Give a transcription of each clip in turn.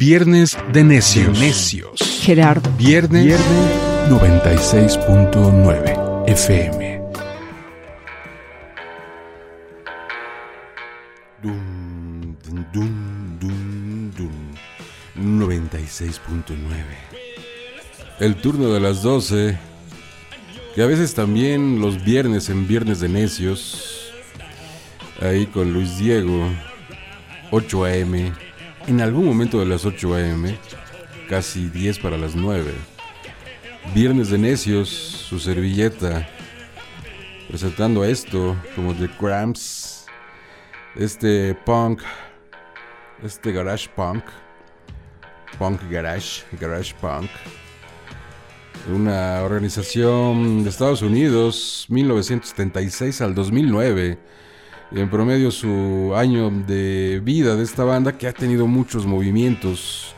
Viernes de Necios. Necios. Gerardo. Viernes, Viernes 96.9 FM. Dum, dum, dum. 96.9. El turno de las 12. Que a veces también los viernes en Viernes de Necios. Ahí con Luis Diego. 8 a.m. En algún momento de las 8 a.m. Casi 10 para las 9. Viernes de Necios, su servilleta. Presentando esto como The Cramps. Este punk. Este garage punk. Punk Garage. Garage Punk. Una organización de Estados Unidos, 1976 al 2009 en promedio su año de vida de esta banda que ha tenido muchos movimientos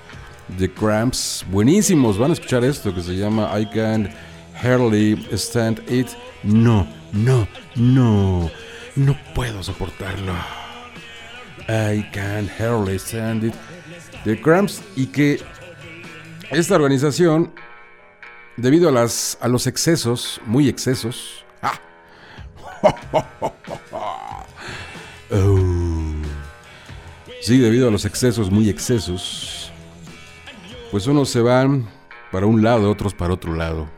de Cramps buenísimos. Van a escuchar esto que se llama I Can't Hardly Stand It. No, no, no, no puedo soportarlo. I Can't Hardly Stand It. De Cramps y que esta organización, debido a, las, a los excesos, muy excesos, ¡ah! Oh. Sí, debido a los excesos, muy excesos, pues unos se van para un lado, otros para otro lado.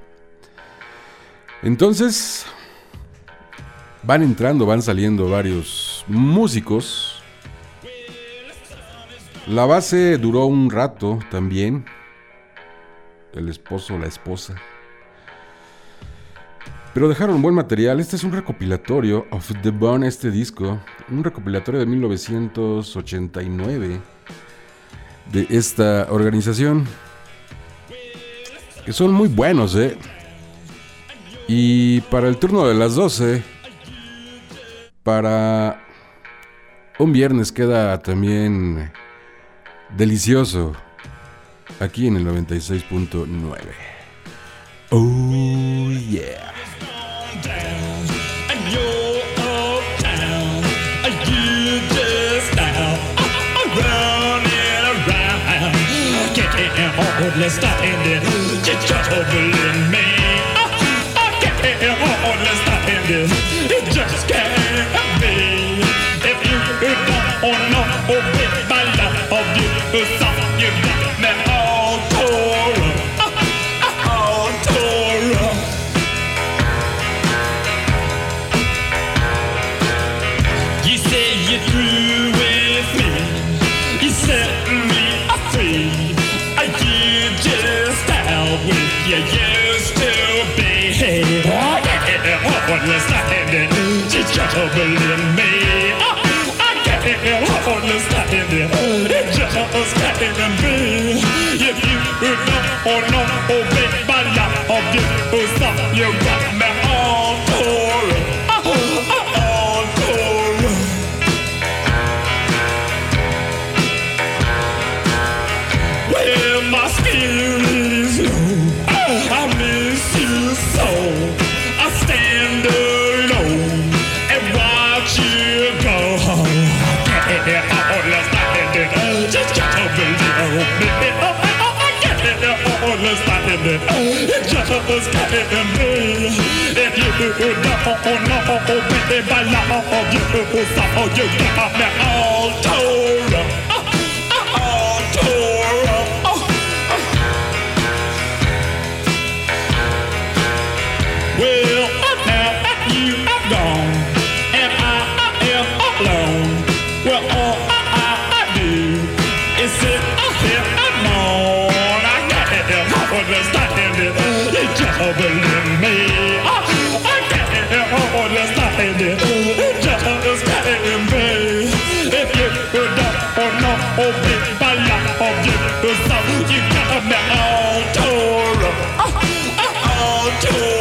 Entonces, van entrando, van saliendo varios músicos. La base duró un rato también. El esposo, la esposa. Pero dejaron buen material. Este es un recopilatorio of the Bone, este disco. Un recopilatorio de 1989 de esta organización. Que son muy buenos, ¿eh? Y para el turno de las 12, para un viernes queda también delicioso aquí en el 96.9. Oh, yeah. am har the lästat in det. Jag har I en mig. Jag. believe me. I got it understanding it. Just understanding me. If you know or know It Just was getting me. If you would not, baby, by now, you would stop, you got me all told. trouble me. I I can't understand it. Just can't be. If you don't know people love you, so you come out to. Oh, oh, to.